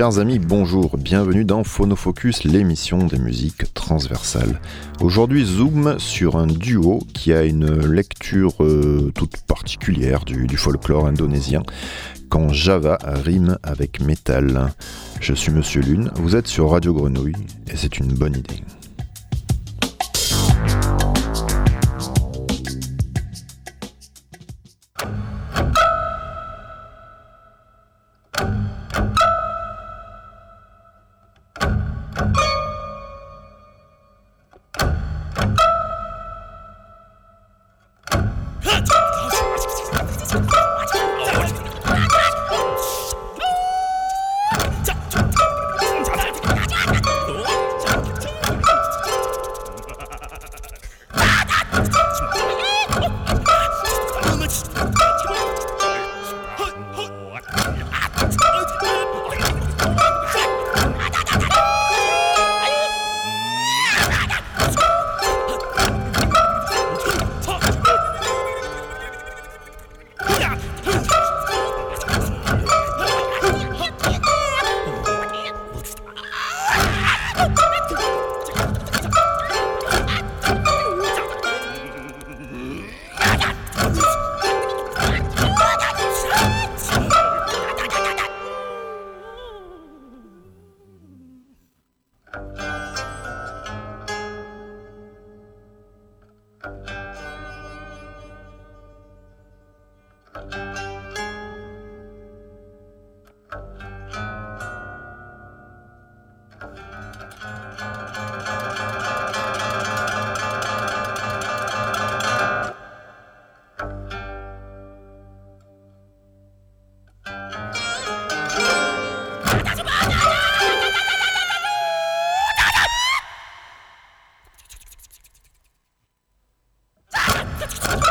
Chers amis, bonjour, bienvenue dans Phonofocus, l'émission des musiques transversales. Aujourd'hui, zoom sur un duo qui a une lecture euh, toute particulière du, du folklore indonésien, quand Java rime avec métal. Je suis Monsieur Lune, vous êtes sur Radio Grenouille, et c'est une bonne idée. Ah!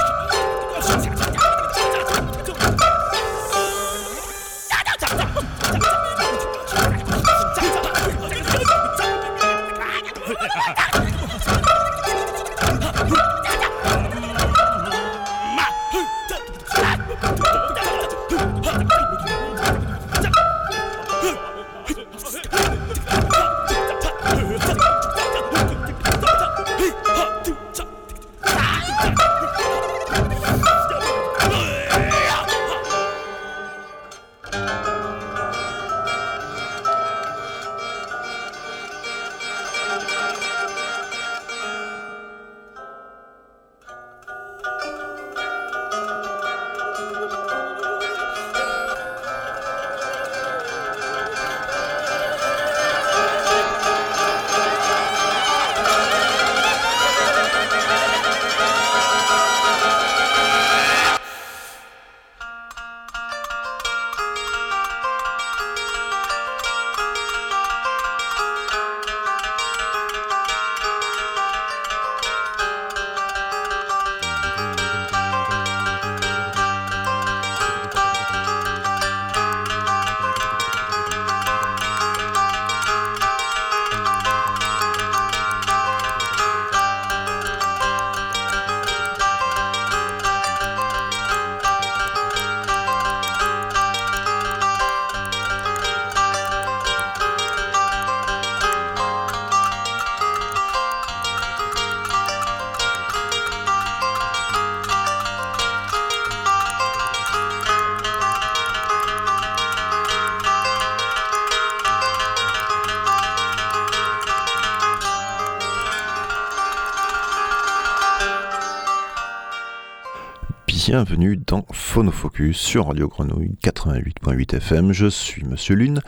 Bienvenue dans Phonofocus sur Radio Grenouille 88.8 FM. Je suis Monsieur Lune,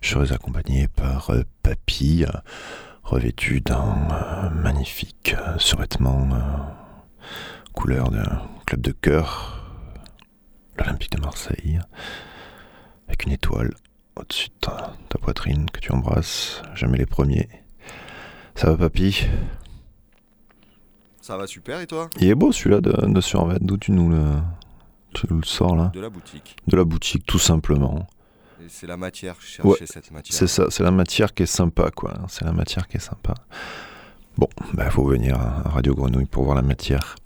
je serai accompagné par euh, Papy, euh, revêtu d'un euh, magnifique survêtement couleur de club de cœur, l'Olympique de Marseille, avec une étoile au-dessus de ta, ta poitrine que tu embrasses, jamais les premiers. Ça va Papy? Ça va super et toi? Il est beau celui-là de, de Survêt. D'où tu nous le, tu nous le sors là? De la boutique. De la boutique, tout simplement. C'est la matière, je cherchais cette matière. C'est ça, c'est la matière qui est sympa quoi. C'est la matière qui est sympa. Bon, il bah, faut venir à Radio Grenouille pour voir la matière.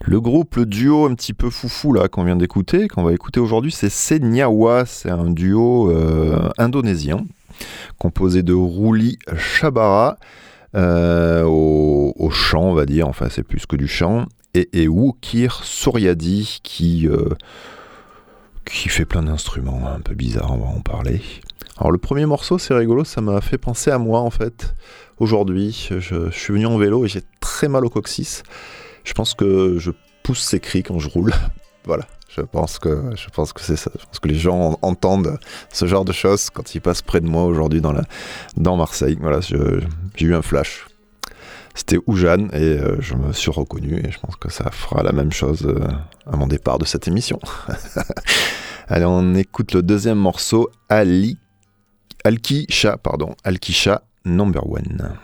Le groupe, le duo un petit peu foufou là qu'on vient d'écouter, qu'on va écouter aujourd'hui, c'est Senyawa. C'est un duo euh, indonésien composé de Rouli Chabara au, chant, on va dire, enfin c'est plus que du chant, et, et Wukir Suryadi qui, qui fait plein d'instruments un peu bizarres, on va en parler. Alors le premier morceau, c'est rigolo, ça m'a fait penser à moi en fait. Aujourd'hui, je, suis venu en vélo et j'ai très mal au coccyx. Je pense que je pousse ces cris quand je roule. voilà, je pense que je pense que c'est ça. Je pense que les gens entendent ce genre de choses quand ils passent près de moi aujourd'hui dans la dans Marseille. Voilà, j'ai eu un flash. C'était Oujane et euh, je me suis reconnu et je pense que ça fera la même chose euh, à mon départ de cette émission. Allez, on écoute le deuxième morceau, Ali Alkisha, pardon, Alkisha number one.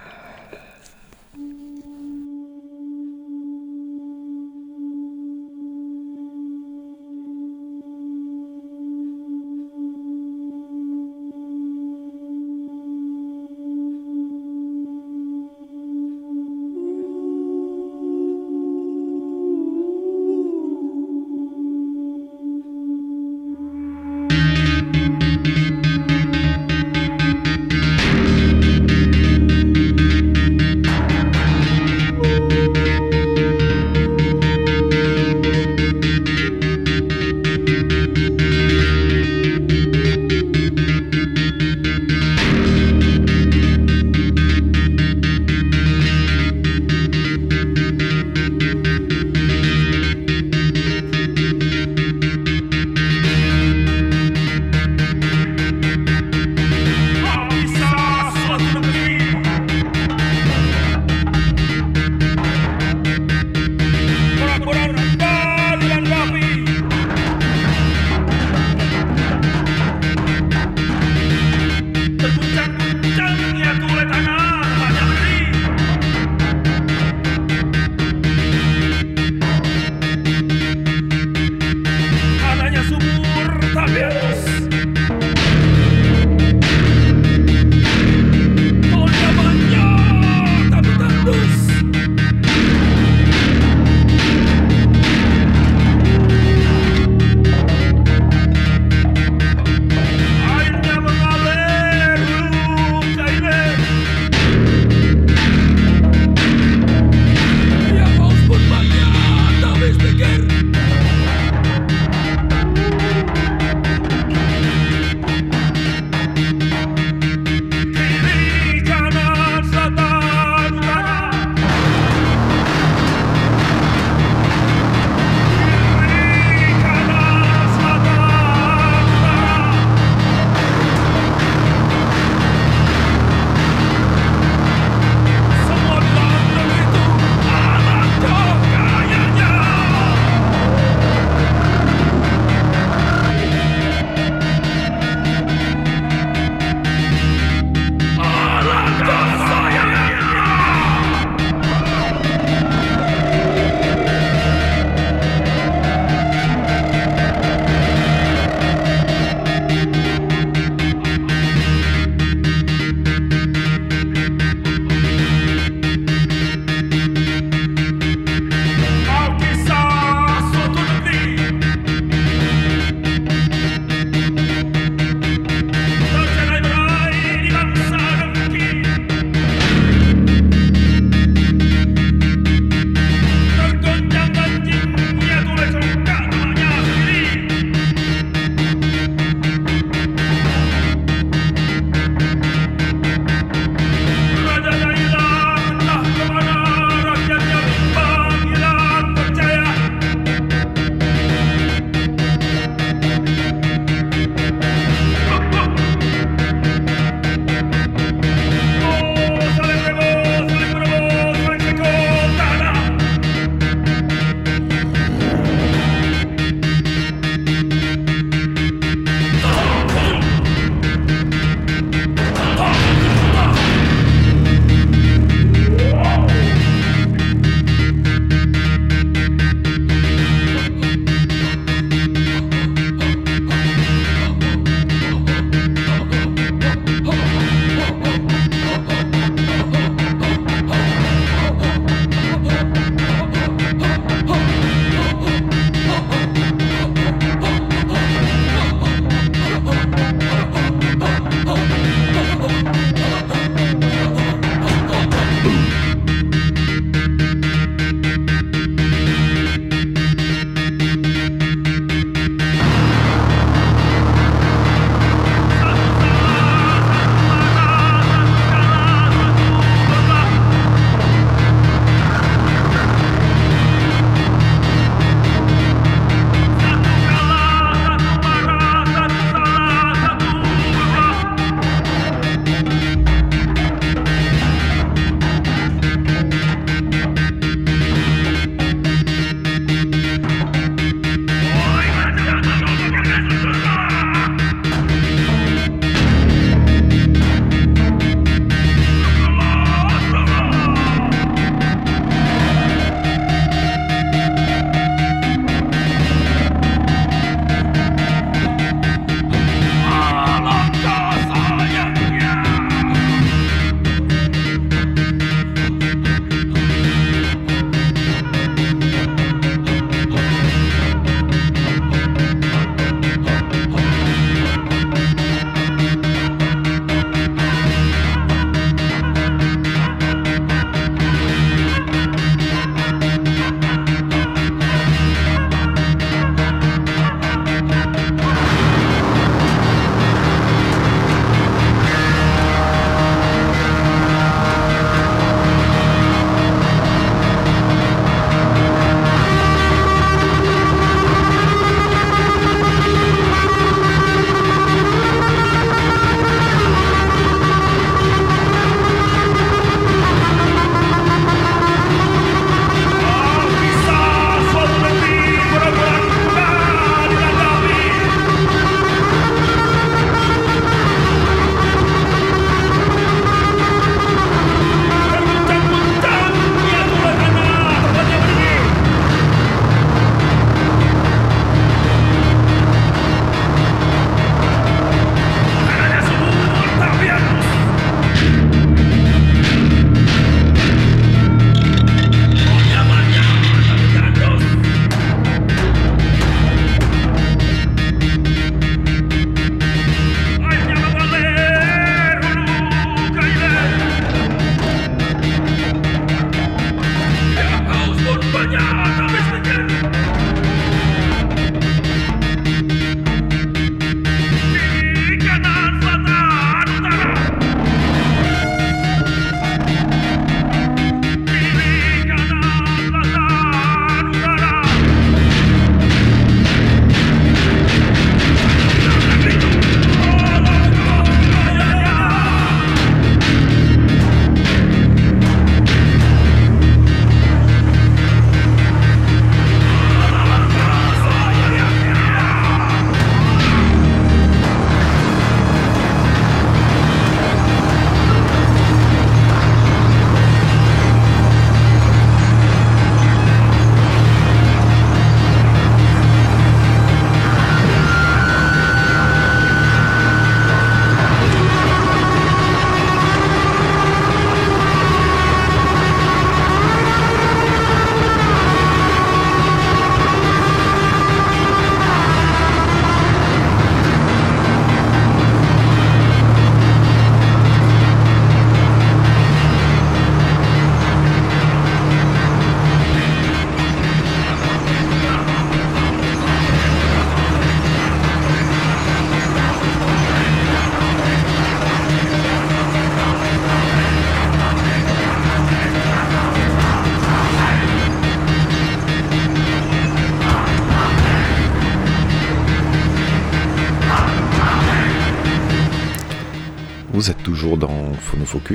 Boom.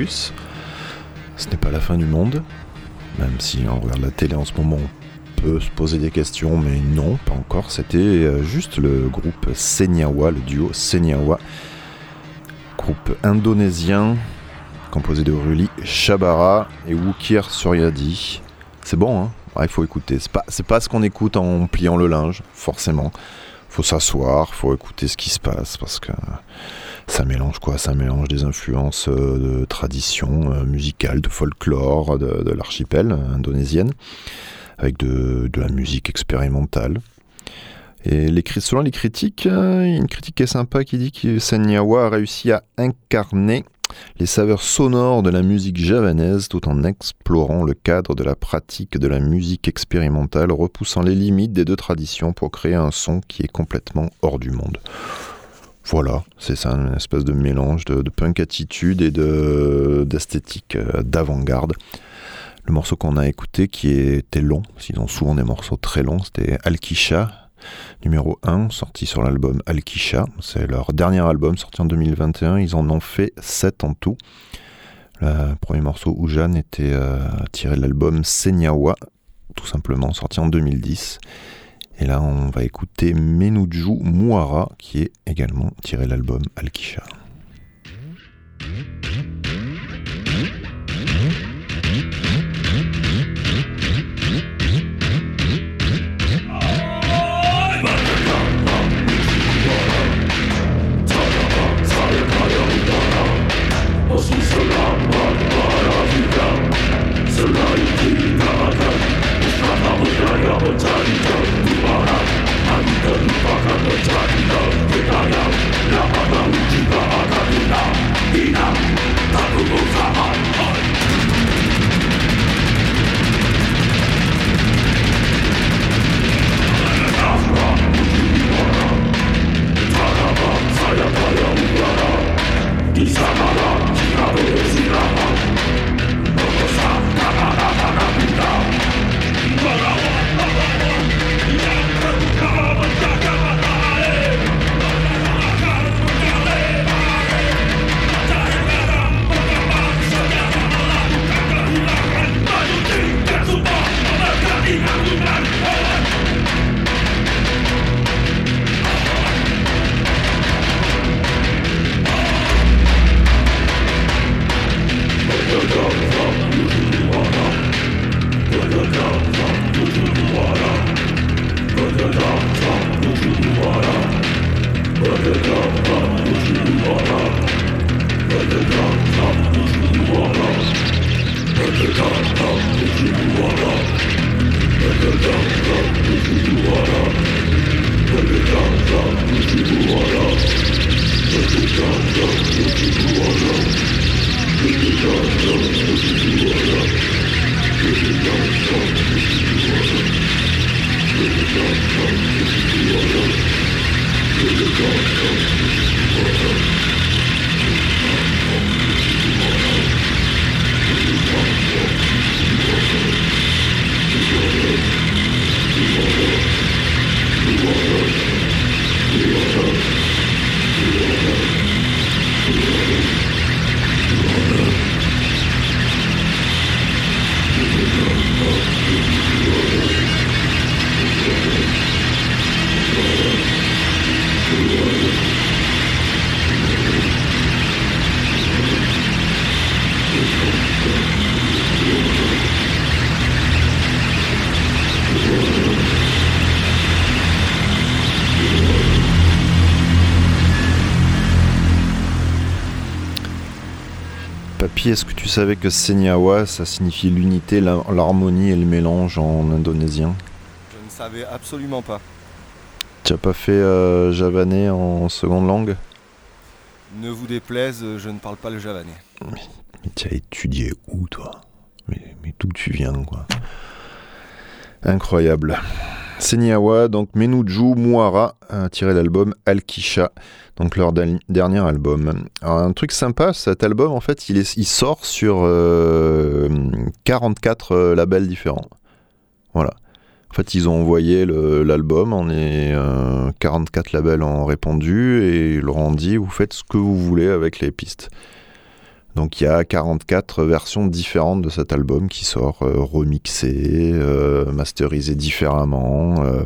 Ce n'est pas la fin du monde, même si on regarde la télé en ce moment, on peut se poser des questions, mais non, pas encore. C'était euh, juste le groupe Senyawa, le duo Senyawa, groupe indonésien composé de Ruli Shabara et Wukir Suryadi. C'est bon, hein? Il faut écouter. C'est pas, pas ce qu'on écoute en pliant le linge, forcément. Faut s'asseoir, faut écouter ce qui se passe parce que ça mélange quoi? Ça mélange des influences euh, de tradition euh, musicale, de folklore de, l'archipel indonésienne, avec de, la musique expérimentale. Et selon les critiques, euh, une critique est sympa qui dit que Senyawa a réussi à incarner les saveurs sonores de la musique javanaise tout en explorant le cadre de la pratique de la musique expérimentale, repoussant les limites des deux traditions pour créer un son qui est complètement hors du monde. Voilà, c'est ça, une espèce de mélange de, punk attitude et d'esthétique euh, d'avant-garde. Le morceau qu'on a écouté qui était long, ils ont souvent des morceaux très longs, c'était Alkisha, numéro 1, sorti sur l'album Alkisha. C'est leur dernier album sorti en 2021. Ils en ont fait 7 en tout. Le premier morceau, Ujan, était euh, tiré de l'album Senyawa, tout simplement, sorti en 2010. Et là, on va écouter Menuju Muara, qui est également tiré l'album Alkisha. Est-ce que tu savais que Senyawa, ça signifie l'unité, l'harmonie et le mélange en indonésien? Je ne savais absolument pas. Tu n'as pas fait euh, javanais en seconde langue? Ne vous déplaise, je ne parle pas le javanais. Mais, tu as étudié où, toi? Mais, mais d'où tu viens, quoi? Incroyable. Senyawa, donc Menuju Muara, a tiré l'album Alkisha donc leur dernier album. un truc sympa, cet album, en fait, il, sort sur 44 euh, euh, labels différents. Voilà. En fait, ils ont envoyé l'album, est 44 labels ont répondu et ils leur ont dit vous faites ce que vous voulez avec les pistes. Donc il y a 44 versions différentes de cet album qui sort euh, remixé, euh, masterisé différemment. euh,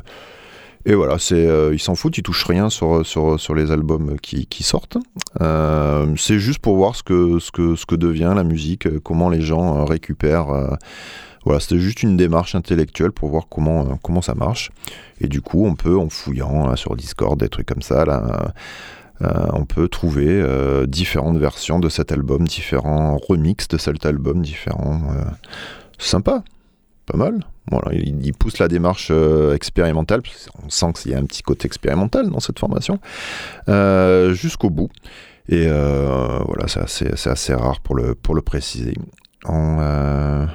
et voilà, c'est, euh, ils s'en foutent, ils touchent rien sur, sur, les albums qui, sortent. Euh, c'est juste pour voir ce que, devient la musique, comment les gens récupèrent. voilà, c'était juste une démarche intellectuelle pour voir comment, ça marche. Et du coup, on peut, en fouillant là, sur Discord, des trucs comme ça, là, on peut trouver euh, différentes versions de cet album, différents remixes de cet album, différents. euh, sympa, pas mal. Voilà, il, pousse la démarche euh, expérimentale, qu'on sent qu'il y a un petit côté expérimental dans cette formation, euh, jusqu'au bout. Et euh, voilà, c'est assez, assez rare pour le préciser. En, euh,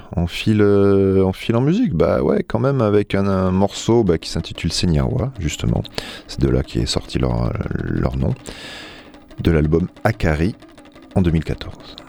euh, en musique, bah ouais, quand même avec un, un morceau bah, qui s'intitule Senyawa, justement. C'est de là qui est sorti leur, leur nom. De l'album Akari en 2014.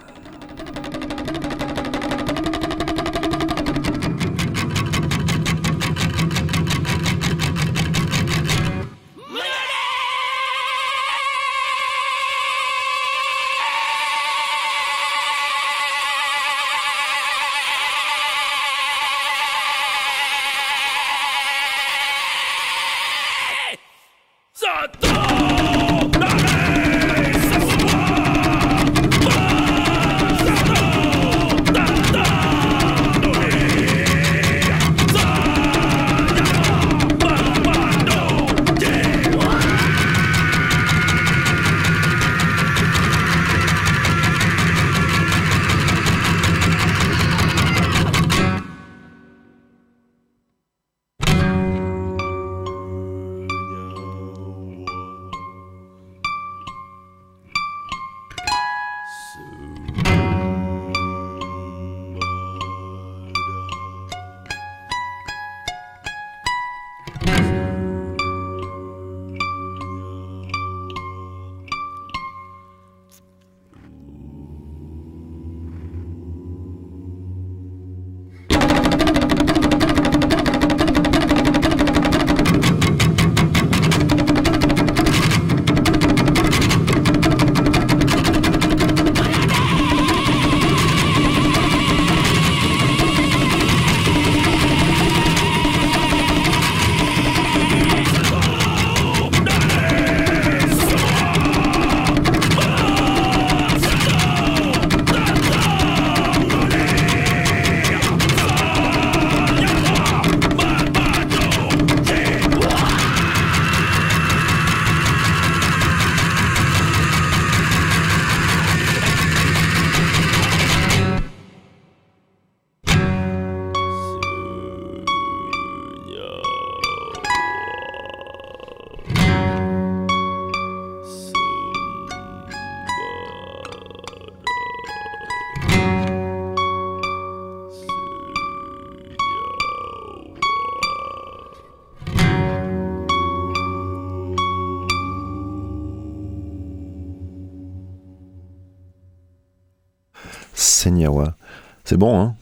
Senyawa. C'est bon, hein?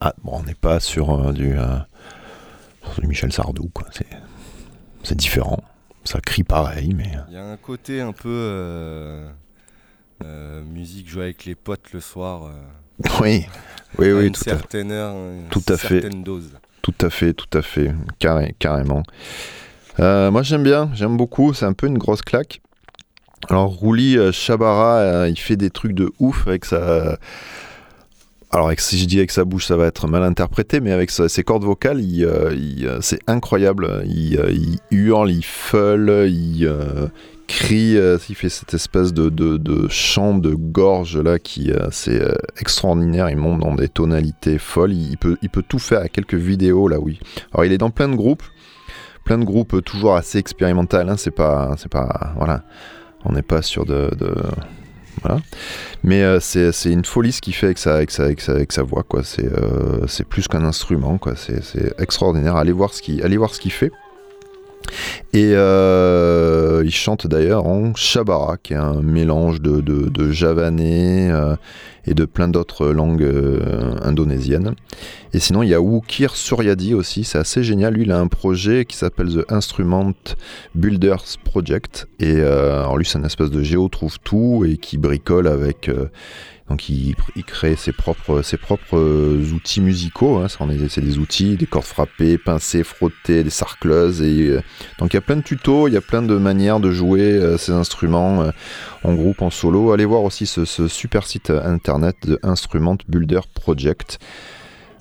Ah, bon, on n'est pas sur, euh, du, euh, sur du Michel Sardou, quoi. C'est, différent. Ça crie pareil, mais... Il y a un côté un peu euh, euh, musique jouée avec les potes le soir. euh, Oui, oui, oui, une tout à, certaine heure, une tout à fait. certaine dose. tout à fait, tout à fait, carré, carrément. Euh, moi, j'aime bien, j'aime beaucoup. C'est un peu une grosse claque. Alors, Rouli euh, Chabara, euh, il fait des trucs de ouf avec sa... Alors, si je dis avec sa bouche, ça va être mal interprété, mais avec ses cordes vocales, euh, euh, c'est incroyable. Il, euh, hurle, il feule, il euh, crie, euh, il fait cette espèce de, chant de gorge là qui, euh, c'est euh, extraordinaire. Il monte dans des tonalités folles. Il, peut, tout faire à quelques vidéos là, oui. Alors, il est dans plein de groupes, plein de groupes euh, toujours assez expérimental. Hein, c'est pas, c'est pas, voilà. On n'est pas sur de, voilà. Mais euh, c'est une folie ce qu'il fait avec sa, avec sa, avec sa, voix, quoi. C'est euh, plus qu'un instrument, quoi. C'est extraordinaire. Allez voir ce qu'il fait. Et euh, il chante d'ailleurs en Shabara, qui est un mélange de, javanais euh, et de plein d'autres langues euh, indonésiennes. Et sinon, il y a Wukir Suryadi aussi, c'est assez génial. Lui, il a un projet qui s'appelle The Instrument Builders Project. Et alors lui, c'est un espèce de géo trouve tout et qui bricole avec Donc il, crée ses propres, ses propres outils musicaux. Hein. C'est des outils, des cordes frappées, pincées, frottées, des sarcleuses. Et, donc il y a plein de tutos, il y a plein de manières de jouer ces instruments en groupe, en solo. Allez voir aussi ce, ce super site internet de Instrument Builder Project.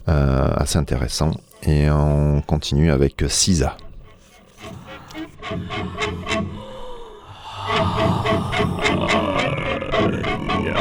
assez intéressant. Et on continue avec Sisa. يا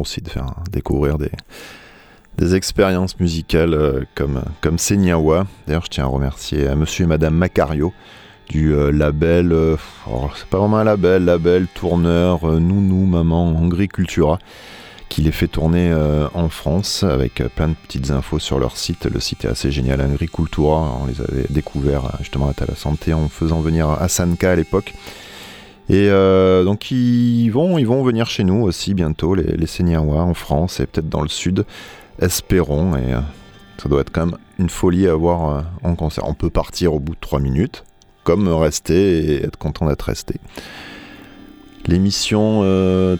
aussi de faire découvrir des, des expériences musicales euh, comme, comme Senyawa. D'ailleurs, je tiens à remercier à monsieur et madame Macario du euh, label, euh, oh, c'est pas vraiment un label, label, tourneur, Nounou, Maman, Agricultura, qui les fait tourner en France avec plein de petites infos sur leur site. Le site est assez génial, Agricultura, on les avait découverts justement à la santé en faisant venir à Sanka à l'époque. Et euh, donc ils vont, ils vont venir chez nous aussi bientôt, les, les en France et peut-être dans le sud. Espérons. Et euh, ça doit être quand même une folie à voir euh, en concert. On peut partir au bout de 3 minutes, comme rester et être content d'être resté. L'émission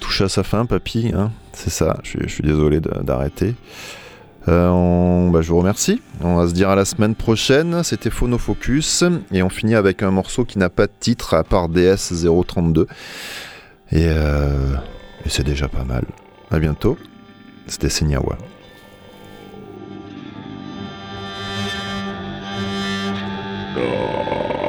touche à sa fin, papy. Hein C'est ça, je suis désolé d'arrêter. Euh, bah, je vous remercie. On va se dire à la semaine prochaine. C'était Phonofocus. Et on finit avec un morceau qui n'a pas de titre à part DS 032. Euh, et, c'est déjà pas mal. À bientôt. C'était Senyawa. Oh.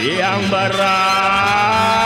yang berat.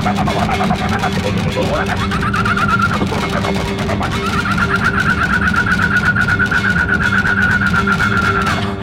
Thank you.